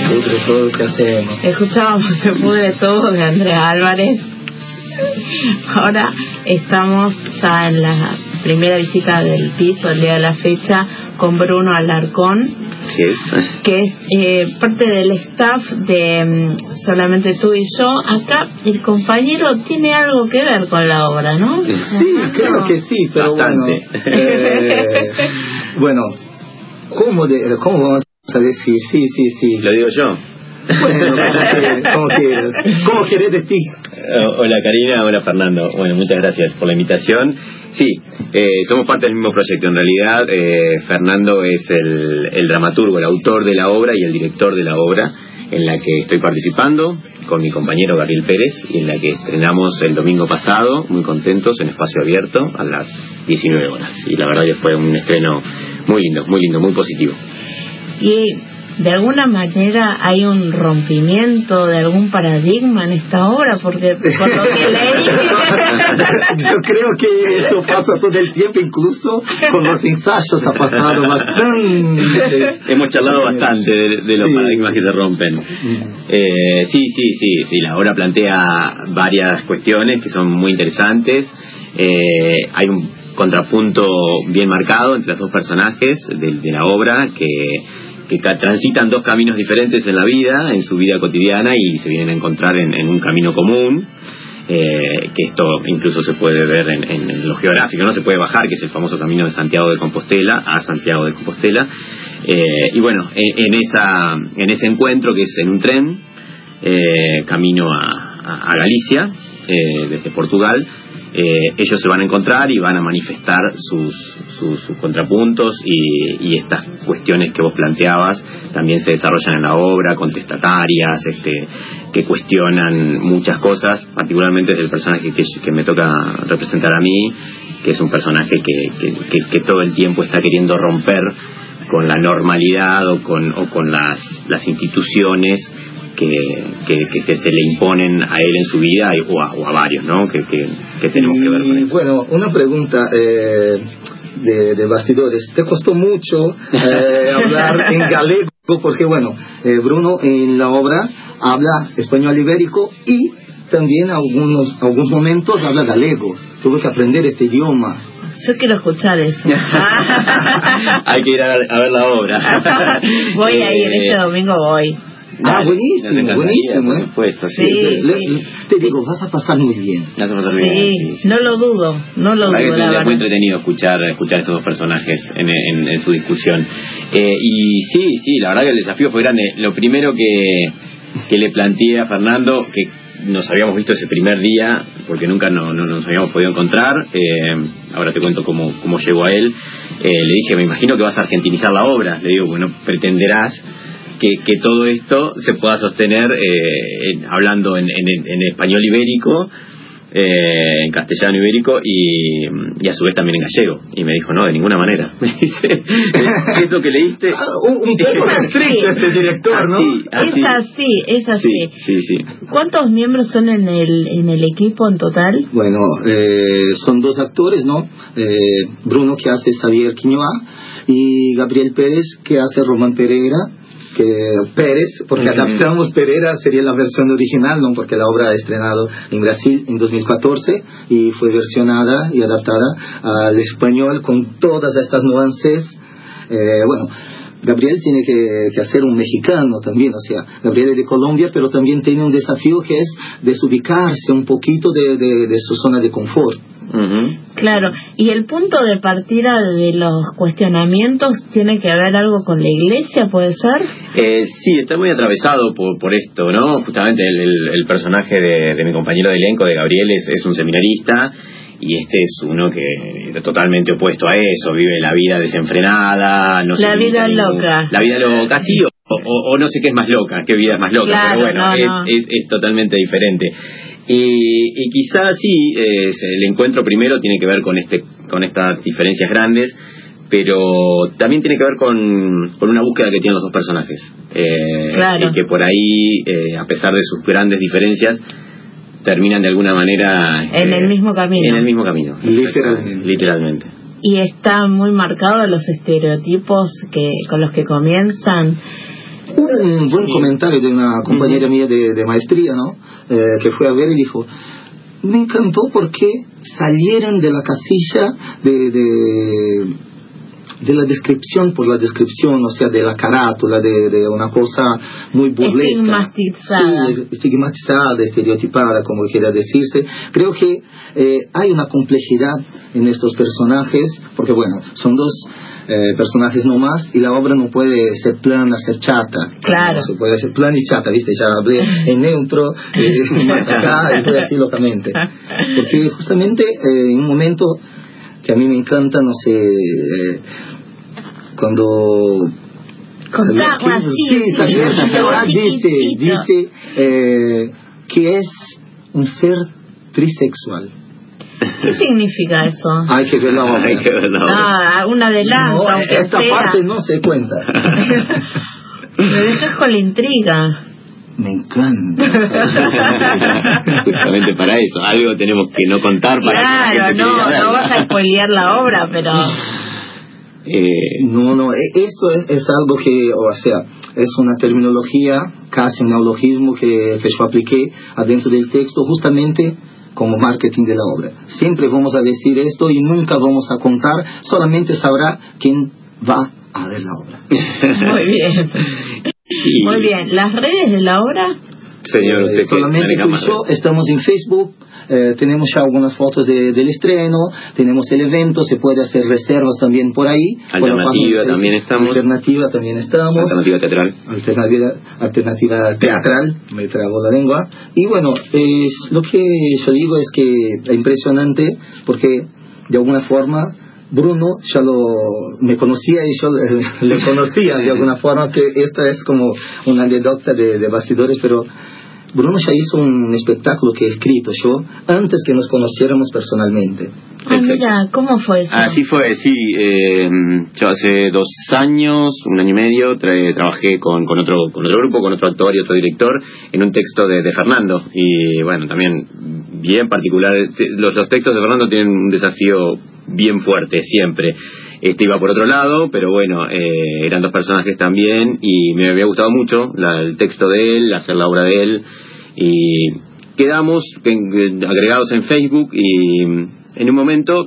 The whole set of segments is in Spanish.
se pudre todo, ¿qué hacemos? Escuchábamos Se pudre todo de Andrea Álvarez. Ahora estamos ya en la primera visita del piso, el día de la fecha, con Bruno Alarcón, que es eh, parte del staff de mm, Solamente tú y yo. Acá el compañero tiene algo que ver con la obra, ¿no? Sí, creo que sí, pero bueno. Eh, bueno, ¿cómo, de, ¿cómo vamos a decir? Sí, sí, sí. Lo digo yo. Bueno, ¿cómo quieres? ¿Cómo quieres de ti? Hola Karina, hola Fernando. Bueno, muchas gracias por la invitación. Sí, eh, somos parte del mismo proyecto. En realidad, eh, Fernando es el, el dramaturgo, el autor de la obra y el director de la obra en la que estoy participando con mi compañero Gabriel Pérez y en la que estrenamos el domingo pasado, muy contentos, en espacio abierto a las 19 horas. Y la verdad que fue un estreno muy lindo, muy lindo, muy positivo. Y de alguna manera hay un rompimiento de algún paradigma en esta obra, porque por lo que leí... Yo creo que eso pasa todo el tiempo, incluso con los ensayos ha pasado bastante. Hemos charlado bastante de, los paradigmas que se rompen. Eh, sí, sí, sí, sí, la obra plantea varias cuestiones que son muy interesantes. Eh, hay un contrapunto bien marcado entre los dos personajes de, de la obra que que transitan dos caminos diferentes en la vida, en su vida cotidiana, y se vienen a encontrar en, un camino común. Eh, que esto incluso se puede ver en, lo geográfico, no se puede bajar, que es el famoso camino de Santiago de Compostela a Santiago de Compostela. Eh, y bueno, en, esa, en ese encuentro, que es en un tren, eh, camino a, a Galicia, desde Portugal, eh, ellos se van a encontrar y van a manifestar sus, contrapuntos y, estas cuestiones que vos planteabas también se desarrollan en la obra, contestatarias, este, que cuestionan muchas cosas, particularmente del personaje que, que, me toca representar a mí, que es un personaje que, que, todo el tiempo está queriendo romper con la normalidad o con, o con las, las instituciones que, que, se le imponen a él en su vida o a, o a varios, ¿no? Que, que, tenemos que ver con eso. Bueno, una pregunta. Eh, de, de, bastidores. ¿Te costó mucho eh, hablar en galego? Porque, bueno, eh, Bruno en la obra habla español ibérico y también algunos, algunos momentos habla galego. Tuve que aprender este idioma. Yo quiero escuchar eso. Hay que ir a, ver la obra. voy a ir, este domingo voy. Ah, buenísimo, buenísimo. Por supuesto, sí. Te digo, vas a pasar muy bien. Vas a pasar bien. Sí, no lo dudo, no lo dudo. Es muy entretenido escuchar, escuchar estos dos personajes en, en, su discusión. Eh, y sí, sí, la verdad que el desafío fue grande. Lo primero que, que le planteé a Fernando, que nos habíamos visto ese primer día, porque nunca no, no nos habíamos podido encontrar, eh, ahora te cuento cómo, cómo llegó a él, eh, le dije, me imagino que vas a argentinizar la obra, le digo, bueno, pretenderás que, todo esto se pueda sostener eh, hablando en, español ibérico, eh, en castellano ibérico y, a su vez también en gallego. Y me dijo, no, de ninguna manera. Me dice, eso que leíste... Ah, un, poco estricto este director, ¿no? Es así, es así. Sí, sí, ¿Cuántos miembros son en el, en el equipo en total? Bueno, eh, son dos actores, ¿no? Bruno que hace Xavier Quiñoa y Gabriel Pérez que hace Román Pereira que Pérez, porque adaptamos Pereira, sería la versión original, ¿no? porque la obra ha estrenado en Brasil en 2014 y fue versionada y adaptada al español con todas estas nuances. Eh, bueno, Gabriel tiene que, hacer un mexicano también, o sea, Gabriel es de Colombia, pero también tiene un desafío que es desubicarse un poquito de, de su zona de confort. Claro, y el punto de partida de los cuestionamientos tiene que ver algo con la iglesia, ¿puede ser? Eh, sí, está muy atravesado por, por esto, ¿no? Justamente el, personaje de, mi compañero de elenco, de Gabriel, es, un seminarista y este es uno que es totalmente opuesto a eso, vive la vida desenfrenada, no La vida loca. La vida loca, sí, o, no sé qué es más loca, qué vida es más loca, pero bueno, Es, es totalmente diferente. Y, quizás sí, el encuentro primero tiene que ver con, este, con estas diferencias grandes, pero también tiene que ver con, una búsqueda que tienen los dos personajes. Eh, y que por ahí, eh, a pesar de sus grandes diferencias, terminan de alguna manera... en el mismo camino. En el mismo camino. Literalmente. Literalmente. Y está muy marcado los estereotipos que con los que comienzan un buen comentario de una compañera mía de, de maestría, ¿no? Eh, que fue a ver y dijo, me encantó porque salieron de la casilla de, de, de la descripción por la descripción, o sea, de la carátula, de, de una cosa muy burlesca. Estigmatizada. Sí, estigmatizada, estereotipada, como quiera decirse. Creo que eh, hay una complejidad en estos personajes, porque bueno, son dos eh, personajes nomás y la obra no puede ser plana, ser chata. Claro. No se puede ser plana y chata, ¿viste? Ya hablé en neutro, eh, más acá, y fue así locamente. Porque justamente eh, en un momento que a mí me encanta, no sé, eh, cuando... Contá, ¿Qué- así, sí, sí, Figueroa dice, dice eh, que es un ser trisexual. ¿Qué significa eso? Hay que ver la obra. Hay que ver la obra. Ah, un adelanto, No, aunque esta sea. parte no se cuenta. Me dejas con la intriga. Me encanta. Justamente para eso, algo tenemos que no contar para que la Claro, gente no, no vas a spoilear la obra, pero Eh, No, no, e- esto es, es algo que, o sea, es una terminología, casi un neologismo que, que yo apliqué adentro del texto justamente como marketing de la obra. Siempre vamos a decir esto y nunca vamos a contar, solamente sabrá quién va a ver la obra. muy bien. Muy bien, las redes de la obra, Señor, Eh, usted solamente tú y más yo estamos en Facebook, eh, tenemos ya algunas fotos de- del estreno, tenemos el evento, se puede hacer reservas también por ahí. Alternativa también estamos. Alternativa también estamos. alternativa teatral. alternativa, alternativa teatral, me trabó la lengua. Y bueno, es, lo que yo digo es que es impresionante porque de alguna forma Bruno ya lo me conocía y yo le conocía de alguna forma que esto es como una anécdota de, de bastidores, pero Bruno ya hizo un espectáculo que he escrito yo antes que nos conociéramos personalmente. ah, mira, ¿cómo fue eso? Así fue, sí. eh, yo hace dos años, un año y medio, tra- trabajé con, con, otro, con otro grupo, con otro actor y otro director, en un texto de, de Fernando. Y bueno, también bien particular. Los, los textos de Fernando tienen un desafío bien fuerte, siempre. Este iba por otro lado, pero bueno, eh, eran dos personajes también y me había gustado mucho la- el texto de él, hacer la obra de él. Y quedamos en- agregados en Facebook y en un momento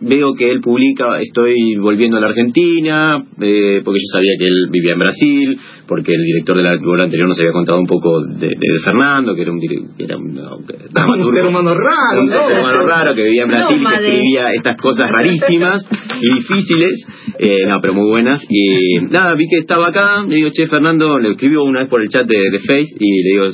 veo que él publica estoy volviendo a la Argentina eh, porque yo sabía que él vivía en Brasil porque el director de la obra anterior nos había contado un poco de, de Fernando que era un, dire- que era un, no, que- Un dramaturgo, ser humano raro, un ¿no? ser humano raro que vivía en Brasil y que escribía estas cosas rarísimas y difíciles eh, no, pero muy buenas y nada, vi que estaba acá le digo, che Fernando, le escribió una vez por el chat de, de Face y le digo,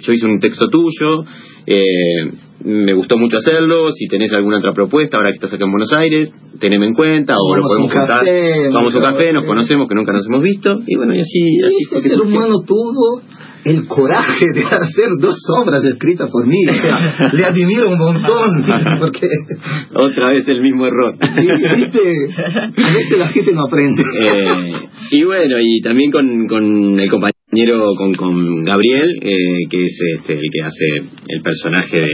yo hice un texto tuyo eh, me gustó mucho hacerlo. Si tenés alguna otra propuesta, ahora que estás acá en Buenos Aires, teneme en cuenta o un podemos juntar. café, Vamos a un café, nos conocemos, que nunca nos hemos visto. Y bueno, y así, Y así este ser humano tuvo el coraje de hacer dos obras escritas por mí. O sea, le admiro un montón. Porque, Otra vez el mismo error. viste, a veces la gente no aprende. Eh, y bueno, y también con, con el compañero, con, con Gabriel, eh, que es este, el que hace el personaje de,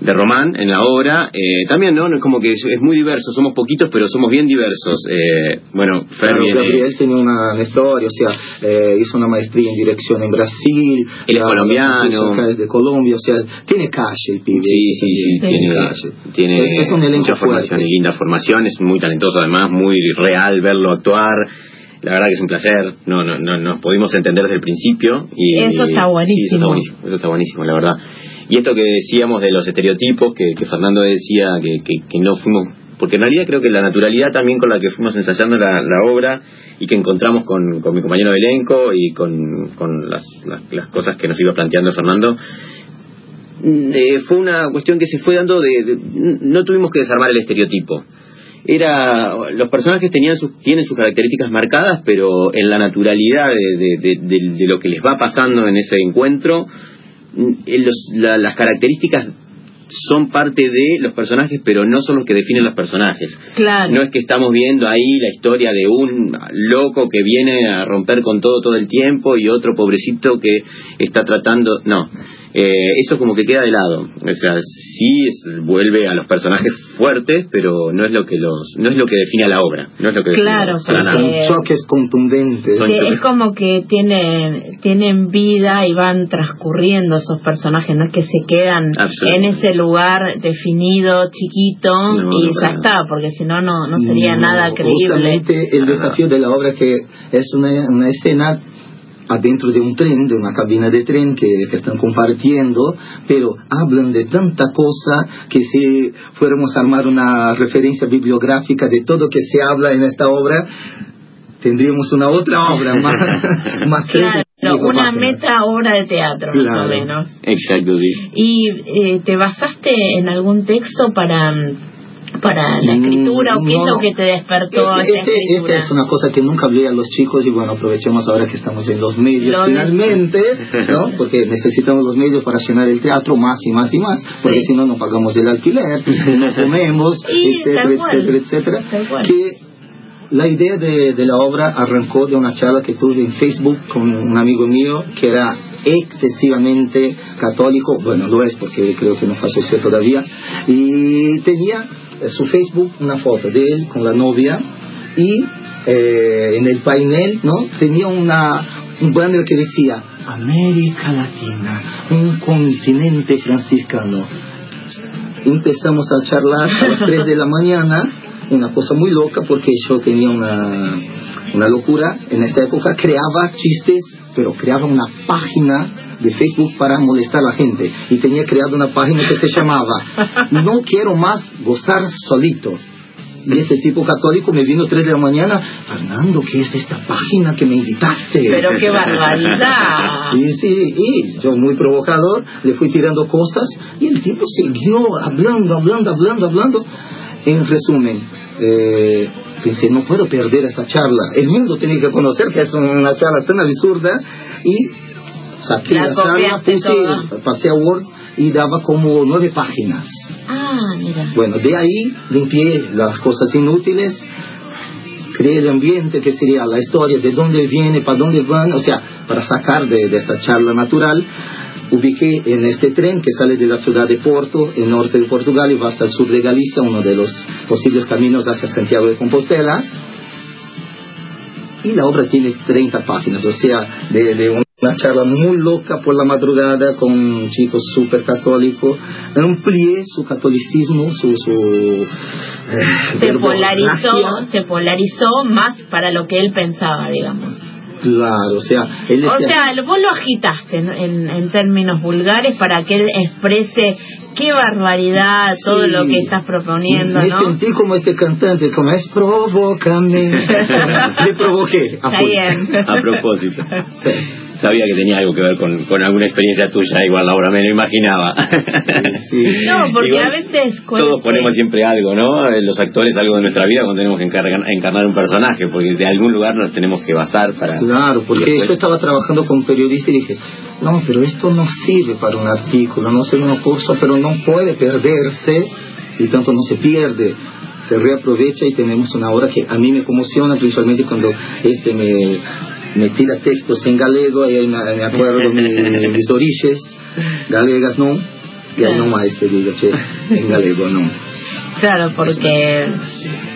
de Román en la obra. Eh, también, ¿no? Es como que es, es muy diverso, somos poquitos, pero somos bien diversos. Eh, bueno, Fer Claro, viene- Gabriel tenía una, historia, o sea, eh, hizo una maestría en dirección en Brasil. Él es colombiano. es de Colombia, o sea, tiene calle el pibe. Sí, sí, sí, también, tiene, calle. tiene es, es un elenco mucha formación y linda formación, es muy talentoso además, muy real verlo actuar. La verdad que es un placer, no, no, no nos pudimos entender desde el principio. Y, Eso está Sí, eso está buenísimo. eso está buenísimo, la verdad. Y esto que decíamos de los estereotipos, que, que Fernando decía que, que, que no fuimos, porque en realidad creo que la naturalidad también con la que fuimos ensayando la, la obra y que encontramos con, con mi compañero de elenco y con, con las, las, las cosas que nos iba planteando Fernando, eh, fue una cuestión que se fue dando de, de- no tuvimos que desarmar el estereotipo era los personajes tenían sus tienen sus características marcadas pero en la naturalidad de, de- de- de- de lo que les va pasando en ese encuentro mm, en los- la- las características son parte de los personajes pero no son los que definen los personajes Claro. no es que estamos viendo ahí la historia de un loco que viene a romper con todo todo el tiempo y otro pobrecito que está tratando. No. Eh, eso como que queda de lado. O sea, sí vuelve a los personajes fuertes, pero no es lo que los no es lo que define a la obra. No es lo que claro, son choques contundentes. Es como que tienen tienen vida y van transcurriendo esos personajes, no es que se quedan en ese lugar definido, chiquito y ya está, porque si no no sería nada creíble. Justamente el desafío de la obra que es una, una escena adentro de un tren, de una cabina de tren que, están compartiendo, pero hablan de tanta cosa que si fuéramos a armar una referencia bibliográfica de todo que se habla en esta obra, tendríamos una otra obra más, más claro, una meta obra de teatro, más o menos. Exacto, sí. ¿Y eh, te basaste en algún texto para para la escritura o qué es lo que te despertó este, esta escritura? Esta es una cosa que nunca hablé a los chicos y bueno, aprovechemos ahora que estamos en los medios finalmente, ¿no? Porque necesitamos los medios para llenar el teatro más y más y más, porque si no, no pagamos el alquiler, no comemos, etcétera, etcétera, etcétera. Que la idea de, de la obra arrancó de una charla que tuve en Facebook con un amigo mío que era excesivamente católico, bueno, lo es porque creo que no falleció todavía, y tenía su Facebook una foto de él con la novia y eh, en el painel no tenía una un banner que decía América Latina un continente franciscano empezamos a charlar a las 3 de la mañana una cosa muy loca porque yo tenía una, una locura. En esta época creaba chistes pero creaba una página de Facebook para molestar a la gente y tenía creado una página que se llamaba No quiero más gozar solito. Y este tipo católico me vino tres de la mañana, Fernando, ¿qué es esta página que me invitaste? Pero qué barbaridad. y sí, y yo muy provocador, le fui tirando cosas y el tipo siguió hablando, hablando, hablando, hablando. En resumen, eh, pensé, no puedo perder esta charla. El mundo tiene que conocer que es una charla tan absurda y saqué la, la pasé a Word y daba como nueve páginas. Ah, mira. Bueno, de ahí limpié las cosas inútiles, creé el ambiente que sería la historia, de dónde viene, para dónde van, o sea, para sacar de, de esta charla natural ubiqué en este tren que sale de la ciudad de Porto, en norte de Portugal, y va hasta el sur de Galicia, uno de los posibles caminos hacia Santiago de Compostela. Y la obra tiene 30 páginas, o sea, de, de un una charla muy loca por la madrugada con un chico súper católico. Amplié su catolicismo, su... su eh, se, polarizó, se polarizó más para lo que él pensaba, digamos. Claro, o sea... Él o sea, vos lo agitaste en, en, términos vulgares para que él exprese qué barbaridad todo lo que estás proponiendo, me ¿no? sentí como este cantante, como es provócame. Le provoqué. A, a propósito. Sí sabía que tenía algo que ver con, con alguna experiencia tuya, igual Laura, me lo imaginaba. No, porque a veces... Todos ponemos siempre algo, ¿no? Eh, los actores algo de nuestra vida cuando tenemos que encarnar, un personaje, porque de algún lugar nos tenemos que basar para... Claro, porque yo estaba trabajando con periodista y dije, no, pero esto no sirve para un artículo, no sirve un curso, pero no puede perderse y tanto no se pierde se reaprovecha y tenemos una obra que a mí me conmociona, principalmente cuando este me, me tira textos en galego ahí me, acuerdo mis, mis orígenes galegas, ¿no? Y ahí nomás te digo, che, en galego, no. Claro, porque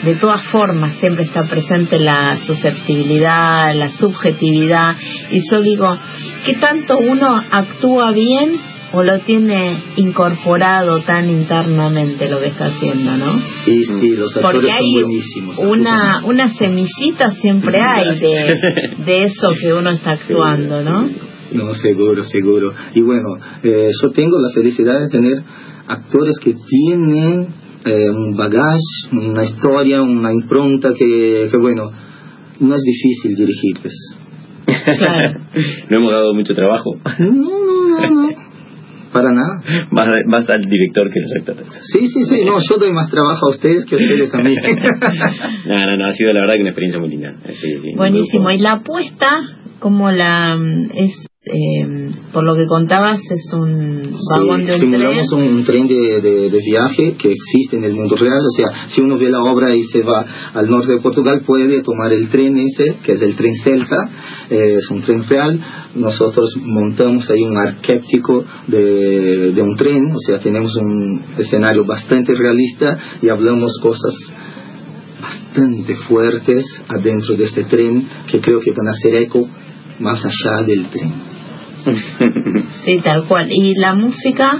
de todas formas siempre está presente la susceptibilidad, la subjetividad, y yo digo, ¿qué tanto uno actúa bien o lo tiene incorporado tan internamente lo que está haciendo, ¿no? Y sí, los actores Porque hay son buenísimos. Una, una semillita siempre hay de, de eso que uno está actuando, ¿no? No, seguro, seguro. Y bueno, eh, yo tengo la felicidad de tener actores que tienen eh, un bagaje, una historia, una impronta que, que, bueno, no es difícil dirigirles. Claro. no hemos dado mucho trabajo. No. Para nada. Más, más al director que los actores. Sí, sí, sí. No, yo doy más trabajo a ustedes que a ustedes a mí. no, no, no. Ha sido la verdad que una experiencia muy linda. Buenísimo. ¿Y la apuesta, como la es eh, por lo que contabas, es un vagón de un simulamos tren. un tren de, de- de viaje que existe en el mundo real. O sea, si uno ve la obra y se va al norte de Portugal, puede tomar el tren ese, que es el tren Celta, eh, es un tren real. Nosotros montamos ahí un arquéptico de, de un tren, o sea, tenemos un escenario bastante realista y hablamos cosas bastante fuertes adentro de este tren que creo que van a hacer eco más allá del tren. Sí, tal cual. ¿Y la música?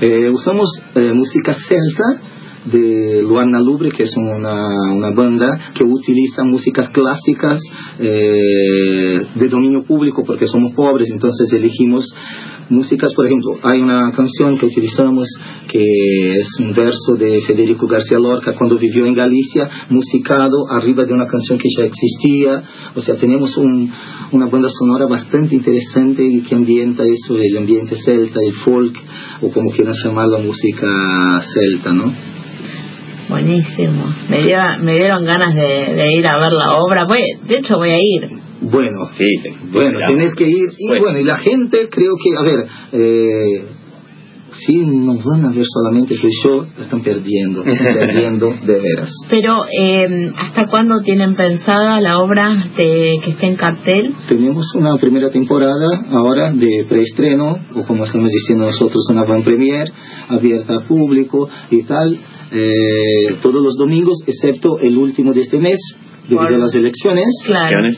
Eh, usamos eh, música celta de Luana Lubre, que es una, una banda que utiliza músicas clásicas eh, de dominio público porque somos pobres, entonces elegimos músicas, por ejemplo, hay una canción que utilizamos que es un verso de Federico García Lorca cuando vivió en Galicia, musicado arriba de una canción que ya existía, o sea, tenemos un, una banda sonora bastante interesante y que ambienta eso, el ambiente celta, el folk, o como quieran llamar la música celta, ¿no? Buenísimo. Me, dio, me dieron ganas de, de ir a ver la obra. Voy, de hecho, voy a ir. Bueno, Sí, te- Bueno, te- tenés que ir. Y Bueno. bueno, y la gente, creo que, a ver, eh, si nos van a ver solamente tú y yo, están perdiendo, están perdiendo de veras. Pero, eh, ¿hasta cuándo tienen pensada la obra de, que esté en cartel? Tenemos una primera temporada ahora de preestreno, o como estamos diciendo nosotros, una van premier, abierta al público y tal, eh, todos los domingos, excepto el último de este mes, debido Por- a las elecciones. Claro.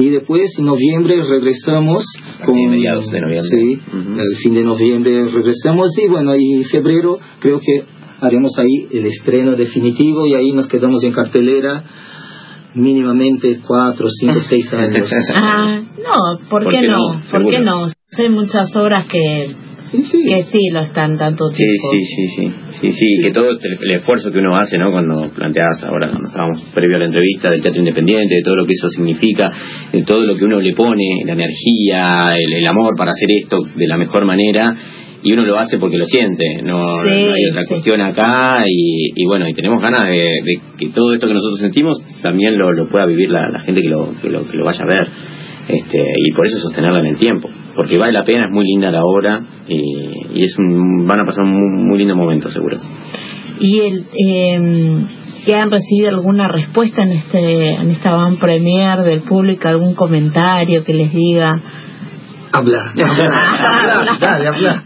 Y después, en noviembre, regresamos con... mediados de noviembre. Sí, Ujú. el fin de noviembre regresamos y bueno, y en febrero creo que haremos ahí el estreno definitivo y ahí nos quedamos en cartelera mínimamente cuatro, cinco, seis años. Ah, no, ¿por, ¿Por qué qué no? no? ¿Por qué no? Hay muchas obras que, Sí, sí. que sí lo están tanto Sí, tiempo. sí, sí, sí, sí, sí, que todo el, el esfuerzo que uno hace, ¿no? Cuando planteas ahora, cuando estábamos previo a la entrevista del teatro independiente, de todo lo que eso significa, de todo lo que uno le pone, la energía, el, el amor para hacer esto de la mejor manera, y uno lo hace porque lo siente, no, Sí, no hay otra sí. cuestión acá, y, y bueno, y tenemos ganas de, de que todo esto que nosotros sentimos también lo, lo pueda vivir la, la gente que lo, que lo, que lo vaya a ver. Este, y por eso sostenerla en el tiempo, porque vale la pena, es muy linda la obra y, y es un, van a pasar un muy, muy lindo momento seguro. ¿Y el, eh, que han recibido alguna respuesta en este en esta van premier del público, algún comentario que les diga? Habla, habla, habla, dale, habla.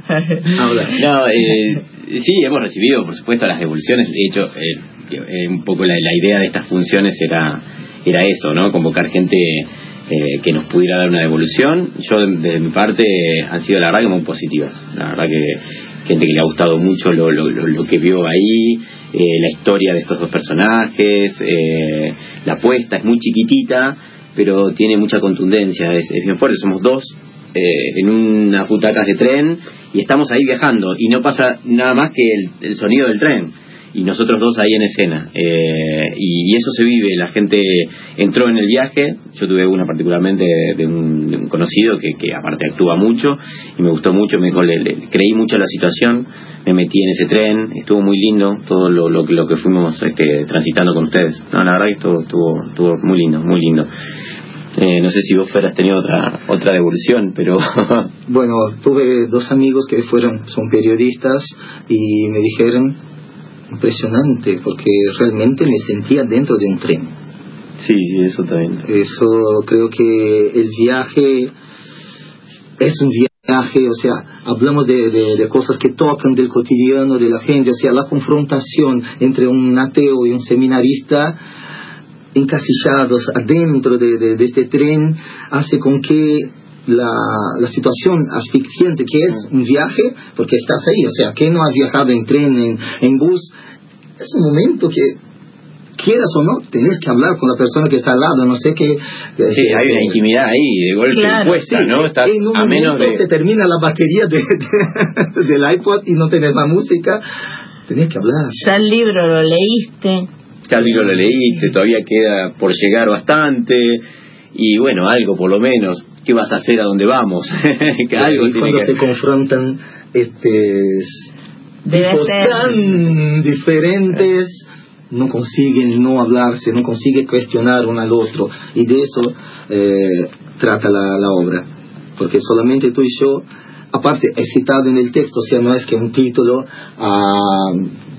Habla. No, eh, sí, hemos recibido, por supuesto, las devoluciones. De hecho, eh, eh, un poco la, la idea de estas funciones era, era eso, ¿no? Convocar gente eh, que nos pudiera dar una devolución. Yo, de, mi parte, han sido, la verdad, que muy positivas. La verdad que gente que le ha gustado mucho lo, lo, que vio ahí, eh, la historia de estos dos personajes, eh, la apuesta es muy chiquitita, pero tiene mucha contundencia, es, es bien fuerte. Somos dos eh, en unas butacas de tren y estamos ahí viajando y no pasa nada más que el sonido del tren y nosotros dos ahí en escena. Eh, y, eso se vive la gente entró en el viaje yo tuve una particularmente de, un, de un conocido que, que aparte actúa mucho y me gustó mucho me dijo le, creí mucho la situación me metí en ese tren estuvo muy lindo todo lo, lo, lo que fuimos este, transitando con ustedes. No, la verdad que estuvo, estuvo, estuvo muy lindo muy lindo. Eh, no sé si vos Fer has tenido otra otra devolución, pero Bueno, tuve dos amigos que fueron, son periodistas y me dijeron, impresionante, porque realmente me sentía dentro de un tren. sí, sí, eso también. Eso creo que el viaje es un viaje, o sea, hablamos de, de- de cosas que tocan del cotidiano de la gente, o sea, la confrontación entre un ateo y un seminarista encasillados adentro de, de- de este tren hace con que la, la situación asfixiante que es un viaje, porque estás ahí, o sea, que no has viajado en tren, en, en bus, es un momento que quieras o no, tenés que hablar con la persona que está al lado, no sé qué. Sí, hay una intimidad ahí, de golpe Claro, impuesta, Sí, ¿no? Estás en un a menos momento de... se termina la batería de, de- del iPod y no tenés más música, tenés que hablar. Ya el libro lo leíste. Ya el libro lo leíste, todavía queda por llegar bastante, y bueno, algo por lo menos. ¿Qué vas a hacer a dónde vamos? que algo y tiene cuando que... se confrontan este tipos ser. tan diferentes no consiguen no hablarse, no consiguen cuestionar uno al otro y de eso eh, trata la, la obra. porque solamente tú y yo, aparte, es citado en el texto, o sea, no es que un título ah,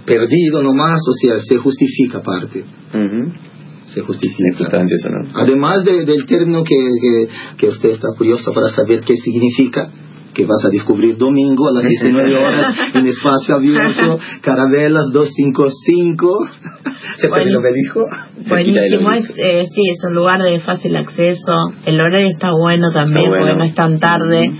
perdido nomás, o sea, se justifica aparte. Se justifica. Justamente eso, ¿no? Además de- del término que, que, que usted está curioso para saber qué significa, que vas a descubrir domingo a las 19 horas en espacio abierto, Carabelas 255. ¿Se Bueno. lo que dijo? Buenísimo, es, eh, sí, es un lugar de fácil acceso. El horario está bueno también, Está bueno. porque no es tan tarde.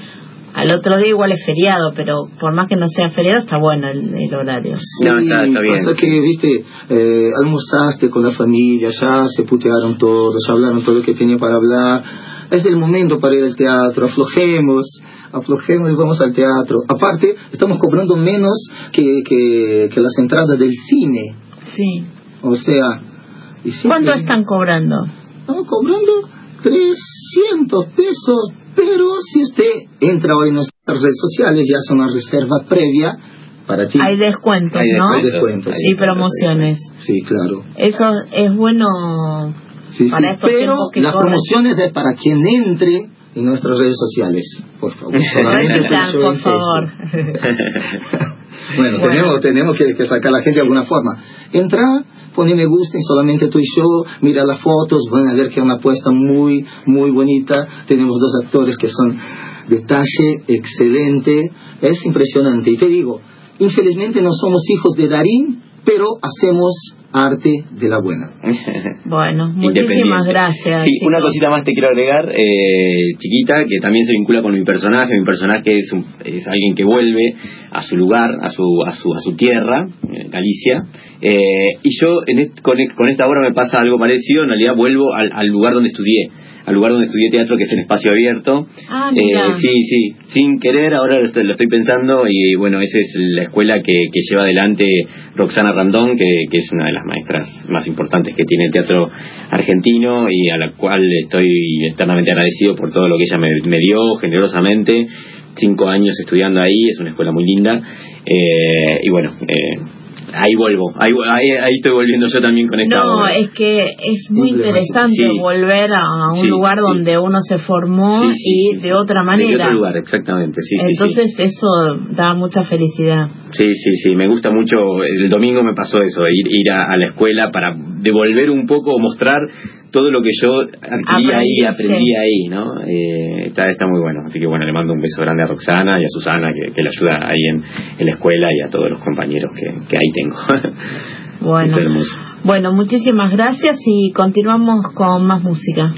Al otro día igual es feriado, pero por más que no sea feriado, está bueno el, el horario. No, está- está bien. Pasa que, viste, eh, almorzaste con la familia, ya se putearon todos, ya hablaron todo lo que tenía para hablar. Es el momento para ir al teatro, aflojemos, aflojemos y vamos al teatro. Aparte, estamos cobrando menos que, que, que las entradas del cine. Sí. O sea... y siempre- ¿Cuánto están cobrando? Estamos cobrando 300 pesos, pero si usted entra hoy en nuestras redes sociales y hace una reserva previa, para ti Hay descuentos, Hay ¿no? hay descuentos. Hay Y descuentos, promociones. Sí, claro. Eso es bueno Sí, Para sí, estos pero tiempos que las corren. promociones es para quien entre en nuestras redes sociales, por favor. Por favor. Bueno, Bueno. tenemos, tenemos que, que sacar a la gente de alguna forma. Entra, pone me gusta y solamente tú y yo, mira las fotos, van a ver que es una apuesta muy, muy bonita. Tenemos dos actores que son de talle excelente, es impresionante. Y te digo, infelizmente no somos hijos de Darín, pero hacemos arte de la buena. Bueno, muchísimas gracias. Sí, una cosita más te quiero agregar, eh, chiquita, que también se vincula con mi personaje. Mi personaje es, un- es alguien que vuelve a su lugar, a su, a su, a su tierra, eh, Galicia. Eh, y yo en con, con esta obra me pasa algo parecido. En realidad vuelvo al, al lugar donde estudié, al lugar donde estudié teatro, que es en espacio abierto. Ah, Eh, sí, sí, sin querer, ahora lo estoy, lo estoy pensando y bueno, esa es la escuela que, que lleva adelante Roxana Randón, que, que es una de las maestras más importantes que tiene el teatro argentino y a la cual estoy eternamente agradecido por todo lo que ella me, me dio generosamente. Cinco años estudiando ahí, es una escuela muy linda. Eh, y bueno, eh, ahí vuelvo, ahí, ahí, ahí estoy volviendo yo también con esta No, obra. es que es muy interesante Sí. volver a un Sí, lugar sí. donde uno se formó Sí, sí, y sí, de sí. otra De manera. otro lugar, exactamente, sí, sí, sí. Entonces eso da mucha felicidad. Sí, sí, sí, me gusta mucho. El domingo me pasó eso, de ir, ir a, a la escuela para devolver un poco o mostrar todo lo que yo adquirí ahí, aprendí ahí, ¿no? Eh, está, está muy bueno. Así que bueno, le mando un beso grande a Roxana y a Susana, que, que le ayuda ahí en, en la escuela, y a todos los compañeros que, que ahí tengo. Bueno, bueno, muchísimas gracias y continuamos con más música.